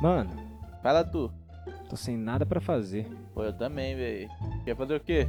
Mano, Fala tu. tô sem nada pra fazer. Pô, eu também, velho. Quer fazer o quê?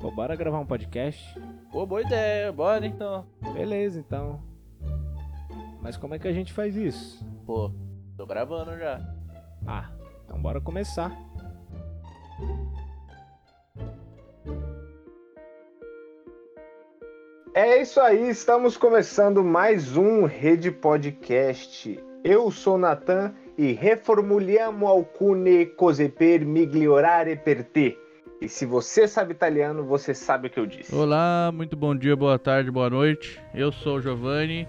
Pô, bora gravar um podcast? Pô, boa ideia. Bora então. Beleza, então. Mas como é que a gente faz isso? Pô, tô gravando já. Ah, então bora começar. É isso aí, estamos começando mais um Rede Podcast. Eu sou Natan e reformuliamo alcune cose per migliorare per te. E se você sabe italiano, você sabe o que eu disse. Olá, muito bom dia, boa tarde, boa noite. Eu sou o Giovanni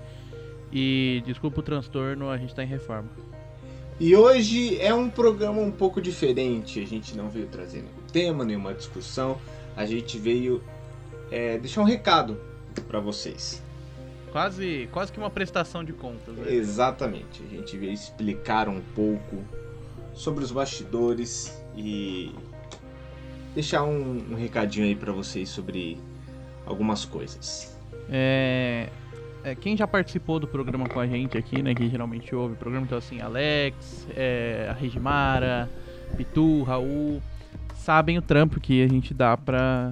e desculpa o transtorno, a gente tá em reforma. E hoje é um programa um pouco diferente. A gente não veio trazer nenhum tema, nenhuma discussão. A gente veio é, deixar um recado para vocês. Quase, quase que uma prestação de contas, né? Exatamente. A gente veio explicar um pouco sobre os bastidores e deixar um, um recadinho aí pra vocês sobre algumas coisas. É, é, quem já participou do programa com a gente aqui, né, que geralmente ouve o programa, então assim, Alex, é, a Regimara, Pitu, Raul, sabem o trampo que a gente dá pra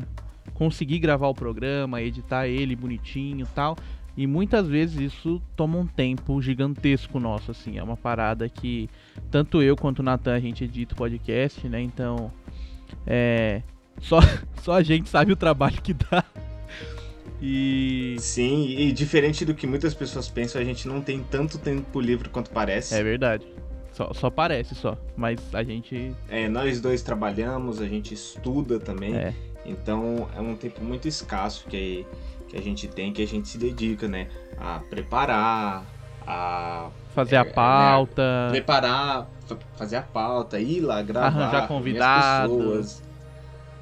conseguir gravar o programa, editar ele bonitinho e tal. E muitas vezes isso toma um tempo gigantesco nosso, assim. É uma parada que tanto eu quanto o Natan a gente edita o podcast, né? Então, é. Só, só a gente sabe o trabalho que dá. E. Sim, e diferente do que muitas pessoas pensam, a gente não tem tanto tempo livre quanto parece. É verdade. Só, só parece só. Mas a gente. É, nós dois trabalhamos, a gente estuda também. É. Então é um tempo muito escasso que, que a gente tem, que a gente se dedica, né? A preparar, a Fazer É, a né? pauta. preparar, fa- fazer a pauta, ir lá gravar, Arranjar convidado. pessoas,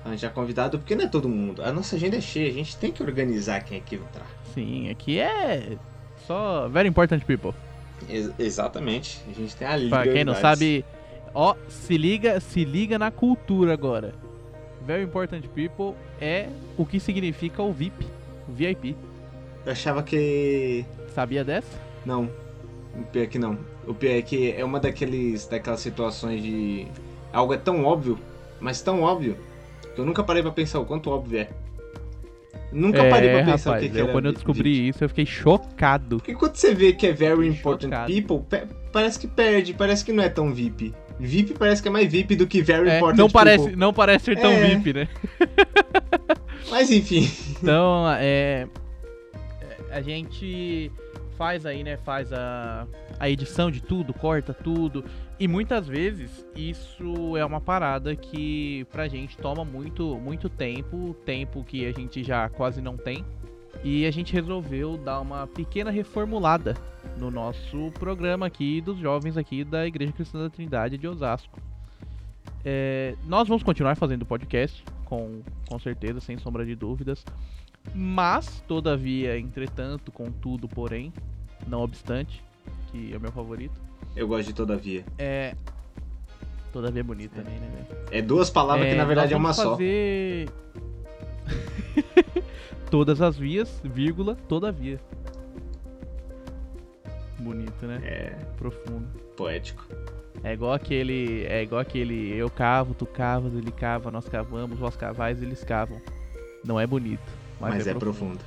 arranjar convidado, porque não é todo mundo. A nossa agenda é cheia, a gente tem que organizar quem é que entrar. Sim, aqui é. Só. Very important people. Ex- exatamente. A gente tem a lista. Pra quem não sabe, ó, se liga, se liga na cultura agora. Very important people é o que significa o VIP, VIP. Eu achava que. Sabia dessa? Não. O pior é que não. O pior é que é uma daqueles, daquelas situações de. Algo é tão óbvio, mas tão óbvio, que eu nunca parei pra pensar o quanto óbvio é. Nunca parei pra pensar rapaz, o que, que eu, era quando eu descobri isso, eu fiquei chocado. Porque quando você vê que é very important Chocado. people, pe- parece que perde, parece que não é tão VIP. VIP parece que é mais VIP do que very É, important não, people. parece, não parece ser tão É. VIP, né? Mas enfim. Então, é, é, a gente faz aí, né, faz a, a edição de tudo, corta tudo, e muitas vezes isso é uma parada que pra gente toma muito, muito tempo, tempo que a gente já quase não tem, e a gente resolveu dar uma pequena reformulada no nosso programa aqui dos jovens aqui da Igreja Cristã da Trindade de Osasco. É, nós vamos continuar fazendo podcast, com, com certeza, sem sombra de dúvidas. Mas, todavia, entretanto, contudo, porém, não obstante, que é o meu favorito, Eu gosto de todavia. é. Todavia é bonito também, né, velho? É duas palavras que na verdade é uma vamos só. fazer... Todas as vias, vírgula, todavia. Bonito, né? É Profundo. poético. É igual aquele. É igual aquele. Eu cavo, tu cavas, ele cava, nós cavamos, vós cavais, eles cavam. Não é bonito. Mas, Mas, é, é profundo. profundo.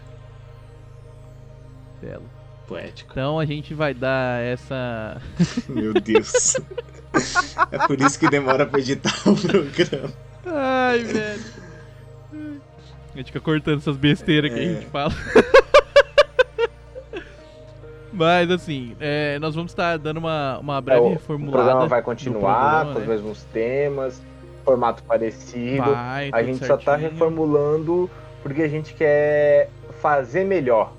Belo. Poético. Então a gente vai dar essa. Meu Deus. é por isso que demora pra editar o programa. Ai, velho. A gente fica cortando essas besteiras que a É. gente fala. Mas assim, é, nós vamos estar dando uma, uma breve É, o reformulada. programa vai continuar programa, com os né? mesmos temas, formato parecido. Vai, a gente só tá certinho. reformulando porque a gente quer fazer melhor.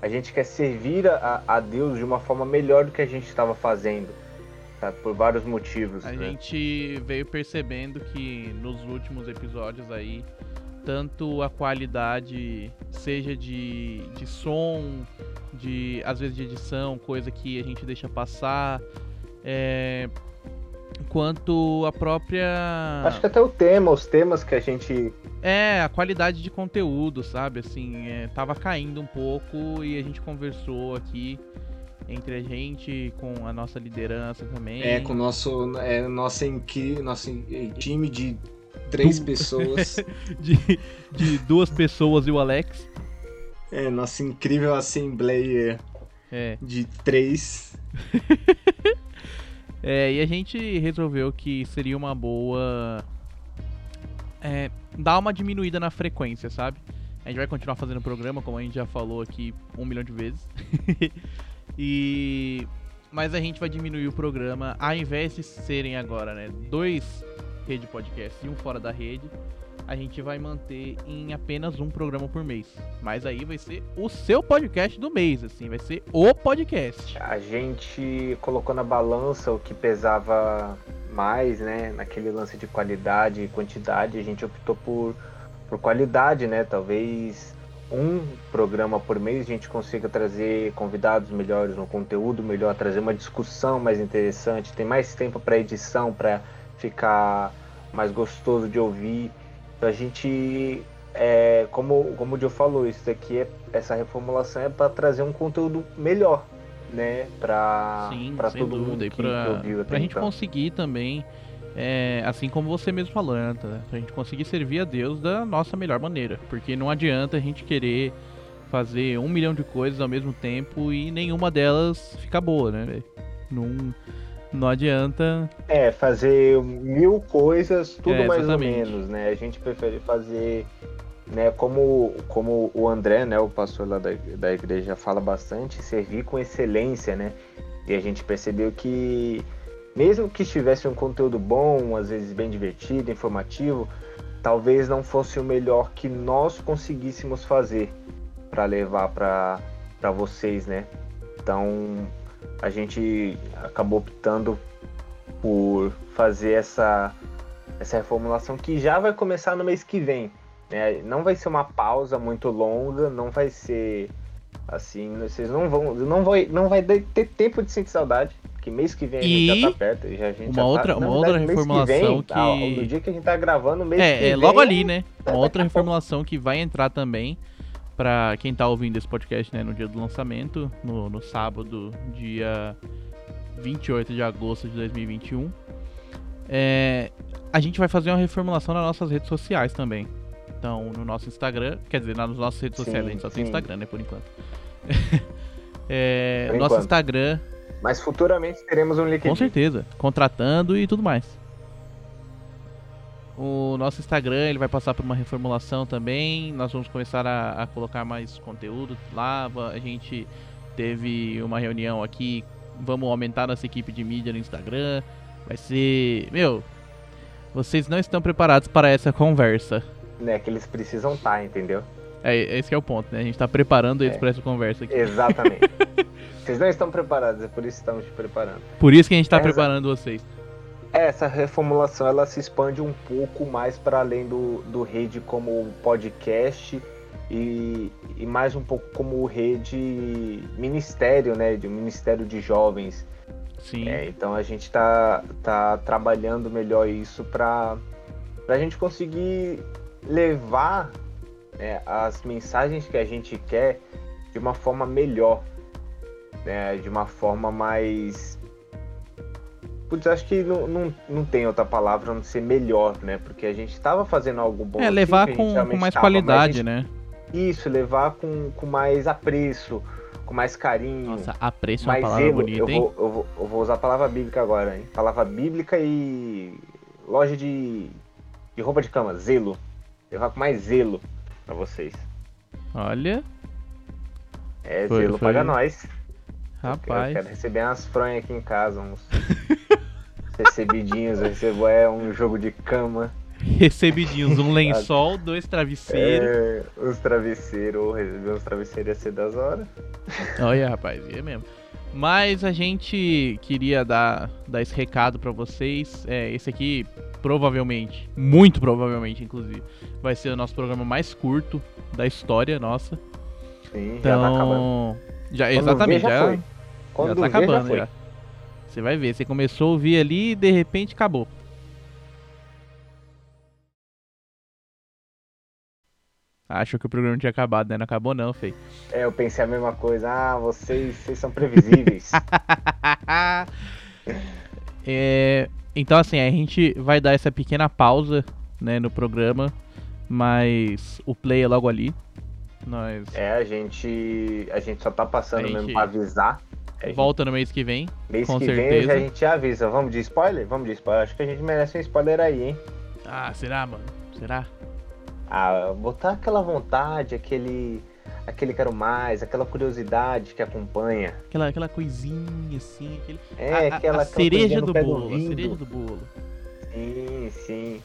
A gente quer servir a, a Deus de uma forma melhor do que a gente estava fazendo. tá? Por vários motivos. A né? gente veio percebendo que nos últimos episódios aí, tanto a qualidade, seja de, de som, de às vezes de edição, coisa que a gente deixa passar, é, quanto a própria. Acho que até o tema, os temas que a gente. É, a qualidade de conteúdo, sabe? Assim, é, tava caindo um pouco e a gente conversou aqui entre a gente, com a nossa liderança também. É, com o nosso, é, nosso, nosso in- time de três Du- pessoas. de, de duas pessoas e o Alex. é, nossa incrível assembleia É. de três. É, e a gente resolveu que seria uma boa. É, dar uma diminuída na frequência, sabe? A gente vai continuar fazendo o programa, como a gente já falou aqui um milhão de vezes. e. Mas a gente vai diminuir o programa, ao invés de serem agora, né? Dois rede podcast e um fora da rede, a gente vai manter em apenas um programa por mês. Mas aí vai ser o seu podcast do mês, assim, vai ser o podcast. A gente colocou na balança o que pesava mais, né? Naquele lance de qualidade e quantidade, a gente optou por, por qualidade, né? Talvez um programa por mês a gente consiga trazer convidados melhores no conteúdo melhor, trazer uma discussão mais interessante, tem mais tempo para edição, para ficar mais gostoso de ouvir. Então a gente, é, como, como o Joe falou, isso daqui é, essa reformulação é para trazer um conteúdo melhor, né? Para para todo dúvida. mundo que, pra, que ouviu até pra gente então. conseguir também, é, assim como você mesmo falou, né, Nathan? Pra gente conseguir servir a Deus da nossa melhor maneira. Porque não adianta a gente querer fazer um milhão de coisas ao mesmo tempo e nenhuma delas ficar boa, né? Não, não adianta. É, fazer mil coisas, tudo É, mais ou menos, né? A gente prefere fazer, né, como, como o André, né, o pastor lá da, da igreja fala bastante, servir com excelência, né? E a gente percebeu que mesmo que tivesse um conteúdo bom, às vezes bem divertido, informativo, talvez não fosse o melhor que nós conseguíssemos fazer para levar para vocês, né? Então a gente acabou optando por fazer essa, essa reformulação que já vai começar no mês que vem. Né? Não vai ser uma pausa muito longa, não vai ser assim, vocês não vão, não vai, não vai ter tempo de sentir saudade, que mês que vem a E gente já tá perto, e já, a gente uma já tá- outra- na uma verdade, outra mês que reformulação vem, que- ah, no dia que a gente tá gravando, mês que É, é vem, logo ali, né? Uma outra a reformulação que vai entrar também pra quem tá ouvindo esse podcast, né, no dia do lançamento, no, no sábado, dia 28 de agosto de 2021. É, a gente vai fazer uma reformulação nas nossas redes sociais também. Então, no nosso Instagram, quer dizer, nas nossas redes Sim, sociais, a gente só tem sim. Instagram, né, por enquanto. É, Por nosso enquanto. Instagram, Mas futuramente teremos um LinkedIn. com certeza, contratando e tudo mais. O nosso Instagram ele vai passar por uma reformulação também. Nós vamos começar a, a colocar mais conteúdo lá. A gente teve uma reunião aqui. Vamos aumentar nossa equipe de mídia no Instagram. Vai ser. Meu, vocês não estão preparados para essa conversa. Né, que eles precisam estar, entendeu? É, esse que é o ponto, né? A gente tá preparando eles É. para essa conversa aqui. Exatamente. Vocês não estão preparados, é por isso que estamos te preparando. Por isso que a gente tá É, exa- preparando vocês. Essa reformulação ela se expande um pouco mais para além do, do rede como podcast e, e mais um pouco como rede ministério, né? De ministério de jovens. Sim. É, então a gente tá, tá trabalhando melhor isso para a gente conseguir levar né, as mensagens que a gente quer de uma forma melhor, né, de uma forma mais. Putz, acho que não, não, não tem outra palavra a não ser melhor, né? Porque a gente estava fazendo algo bom. É, assim, levar que a gente com, com mais tava, qualidade, gente- né? Isso, levar com, com mais apreço, com mais carinho. Nossa, apreço é uma mais palavra zelo. bonita, eu, hein? vou, eu, vou, eu vou usar a palavra bíblica agora, hein? Palavra bíblica e loja de, de roupa de cama, zelo. Levar com mais zelo pra vocês. Olha, É, Foi- zelo foi- paga nós. Eu rapaz. quero receber umas fronhas aqui em casa, uns recebidinhos. Eu recebo é um jogo de cama, Recebidinhos, um lençol, dois travesseiros. é, uns travesseiros. Receber uns travesseiros ia ser das horas. Olha, rapaz, é mesmo. Mas a gente queria dar, dar esse recado pra vocês. É, esse aqui, provavelmente, muito provavelmente, inclusive, vai ser o nosso programa mais curto da história nossa. Sim, já tá acabando. Então, já, Quando exatamente, já já. Quando já tá acabando já já. Você vai ver, você começou a ouvir ali e de repente acabou. Achou que o programa tinha acabado, né? Não acabou não, Fei. É, eu pensei a mesma coisa. Ah, vocês, vocês são previsíveis. É, então, assim, a gente vai dar essa pequena pausa, né, no programa, mas o play é logo ali. Nós é, a gente, a gente só tá passando gente mesmo pra avisar. Gente- volta no mês que vem. Mês com que vem certeza. já a gente avisa. Vamos de spoiler? Vamos de spoiler. Acho que a gente merece um spoiler aí, hein? Ah, será, mano? Será? Ah, botar aquela vontade, aquele. Aquele quero mais, aquela curiosidade que acompanha. Aquela, aquela coisinha assim, aquele... É, a, a- aquela, a cereja do bolo, a ouvido. cereja do bolo. Sim, sim.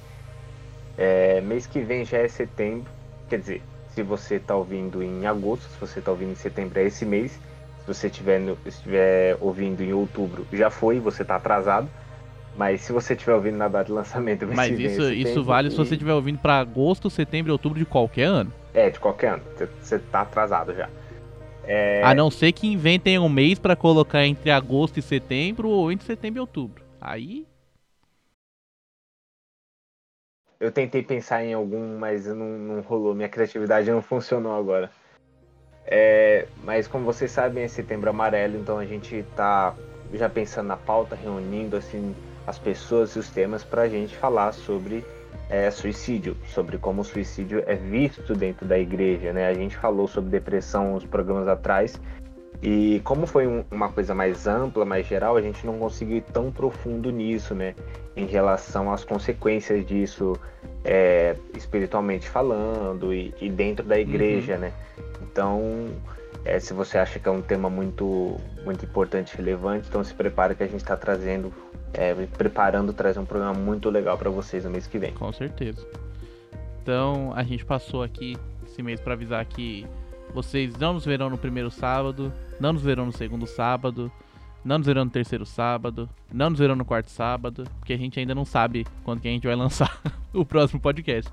É, mês que vem já é setembro. Quer dizer, se você tá ouvindo em agosto, se você tá ouvindo em setembro é esse mês. Se você estiver no- estiver ouvindo em outubro, já foi, você tá atrasado. Mas se você estiver ouvindo na data de lançamento, Mas é isso, isso vale se e- você estiver ouvindo pra agosto, setembro e outubro de qualquer ano. É, de qualquer ano. Você- tá atrasado já. É, A não ser que inventem um mês pra colocar entre agosto e setembro ou entre setembro e outubro. Aí, Eu tentei pensar em algum, mas não, não rolou. Minha criatividade não funcionou agora. É, mas como vocês sabem, é setembro amarelo, então a gente tá já pensando na pauta, reunindo assim as pessoas e os temas pra gente falar sobre é, suicídio, sobre como o suicídio é visto dentro da igreja, né? A gente falou sobre depressão uns programas atrás e como foi um- uma coisa mais ampla, mais geral, a gente não conseguiu ir tão profundo nisso, né? Em relação às consequências disso é, espiritualmente falando e, e dentro da igreja, né? Então, é, se você acha que é um tema muito, muito importante e relevante, então se prepara que a gente está trazendo, é, preparando trazer um programa muito legal para vocês no mês que vem. com certeza. Então, a gente passou aqui esse mês pra avisar que vocês não nos verão no primeiro sábado, não nos verão no segundo sábado, não nos verão no terceiro sábado, não nos verão no quarto sábado, porque a gente ainda não sabe quando que a gente vai lançar o próximo podcast.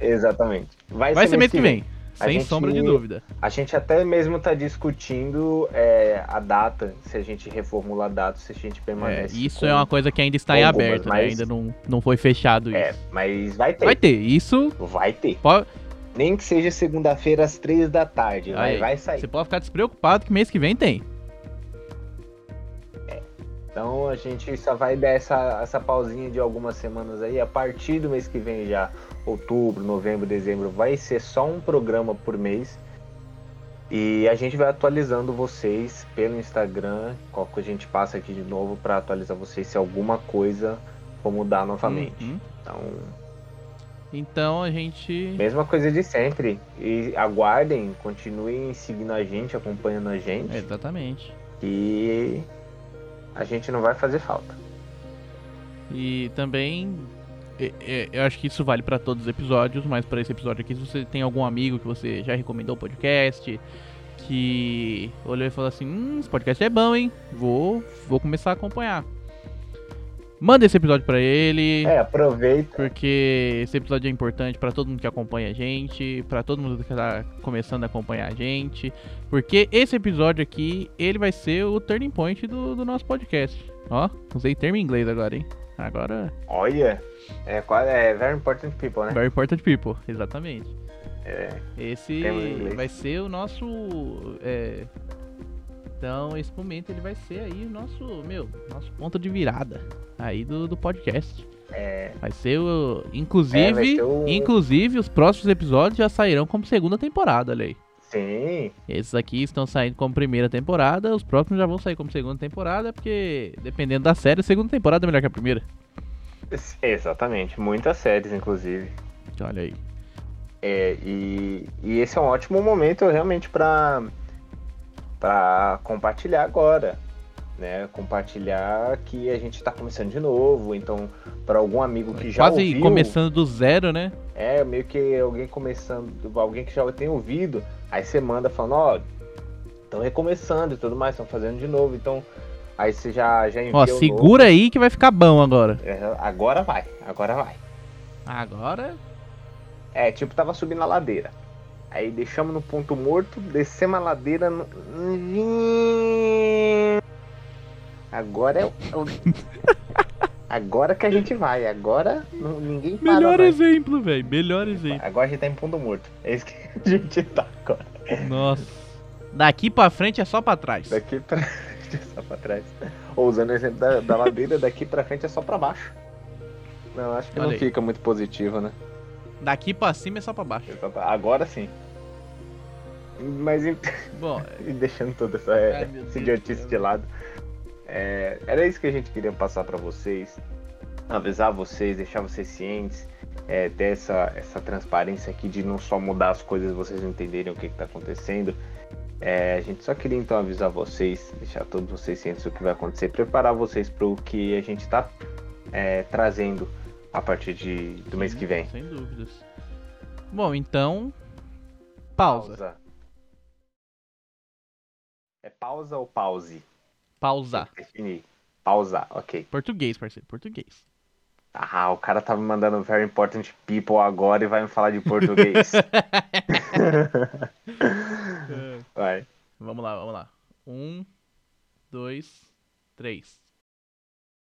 Exatamente. Vai, Vai ser mês que vem, A sem gente- sombra de dúvida. A gente até mesmo está discutindo é, a data, se a gente reformula a data, se a gente É, permanece. isso com- é uma coisa que ainda está em aberto, né? mas- Ainda não, não foi fechado isso. É, mas vai ter. Vai ter, isso Vai ter. pode, Nem que seja segunda-feira às três da tarde, Aí, vai sair. você pode ficar despreocupado que mês que vem tem. Então a gente só vai dar essa, essa pausinha de algumas semanas aí. A partir do mês que vem já, outubro, novembro, dezembro, vai ser só um programa por mês. E a gente vai atualizando vocês pelo Instagram. Qual que a gente passa aqui de novo para atualizar vocês se alguma coisa for mudar novamente. Uhum. Então, Então a gente. mesma coisa de sempre. E aguardem, continuem seguindo a gente, acompanhando a gente. Exatamente. E a gente não vai fazer falta. E também. é, é, Eu acho que isso vale pra todos os episódios, mas pra esse episódio aqui, se você tem algum amigo que você já recomendou o podcast, que olhou e falou assim: Hum, esse podcast é bom, hein? Vou, vou começar a acompanhar. Manda esse episódio pra ele. É, aproveita. Porque esse episódio é importante pra todo mundo que acompanha a gente, pra todo mundo que tá começando a acompanhar a gente, porque esse episódio aqui, ele vai ser o turning point do, do nosso podcast. Ó, usei termo em inglês agora, hein? Agora, Olha, é, é very important people, né? very important people, exatamente. É, Esse vai ser o nosso. é, Então, esse momento ele vai ser aí o nosso, meu, nosso ponto de virada aí do, do podcast. é, Vai ser o. Inclusive, É, vai ser o- inclusive, os próximos episódios já sairão como segunda temporada, olha aí. sim, Esses aqui estão saindo como primeira temporada, os próximos já vão sair como segunda temporada, porque dependendo da série, a segunda temporada é melhor que a primeira. exatamente. Muitas séries, inclusive. Olha aí. É, e, e esse é um ótimo momento realmente para para compartilhar agora, né? Compartilhar que a gente está começando de novo, então para algum amigo que já Quase ouviu, começando do zero, né? é meio que alguém começando, alguém que já tem ouvido, aí você manda falando, ó, estão recomeçando e tudo mais, estão fazendo de novo, então aí você já já envia Ó, segura aí que vai ficar bom agora. É, agora vai, agora vai. Agora. É, tipo, tava subindo a ladeira. Aí deixamos no ponto morto, descemos a ladeira. No... Agora é o. Agora que a gente vai, agora não- ninguém para Melhor mais. exemplo, velho. Melhor exemplo. Agora a gente tá em fundo morto. É isso que a gente tá agora. Nossa. Daqui pra frente é só pra trás. Daqui pra frente é só pra trás. Ou usando o exemplo da, da ladeira, daqui pra frente é só pra baixo. Não, acho que Olha não aí. fica muito positivo, né? Daqui pra cima é só pra baixo. É Agora sim. Mas Bom, deixando toda essa, Ai, idiotice de lado. é, era isso que a gente queria passar pra vocês. Avisar vocês, deixar vocês cientes. é, ter essa, essa transparência aqui de não só mudar as coisas vocês entenderem o que, que tá acontecendo. É, a gente só queria então avisar vocês, deixar todos vocês cientes do que vai acontecer, preparar vocês para o que a gente tá é, trazendo a partir de, do mês que vem. sem dúvidas. Bom, então. Pausa. É pausa ou pause? Pausar. Definir. Pausar, ok. Português, parceiro. Português. Ah, o cara tá me mandando very important people agora e vai me falar de português. vai. Vamos lá, vamos lá. Um, dois, três.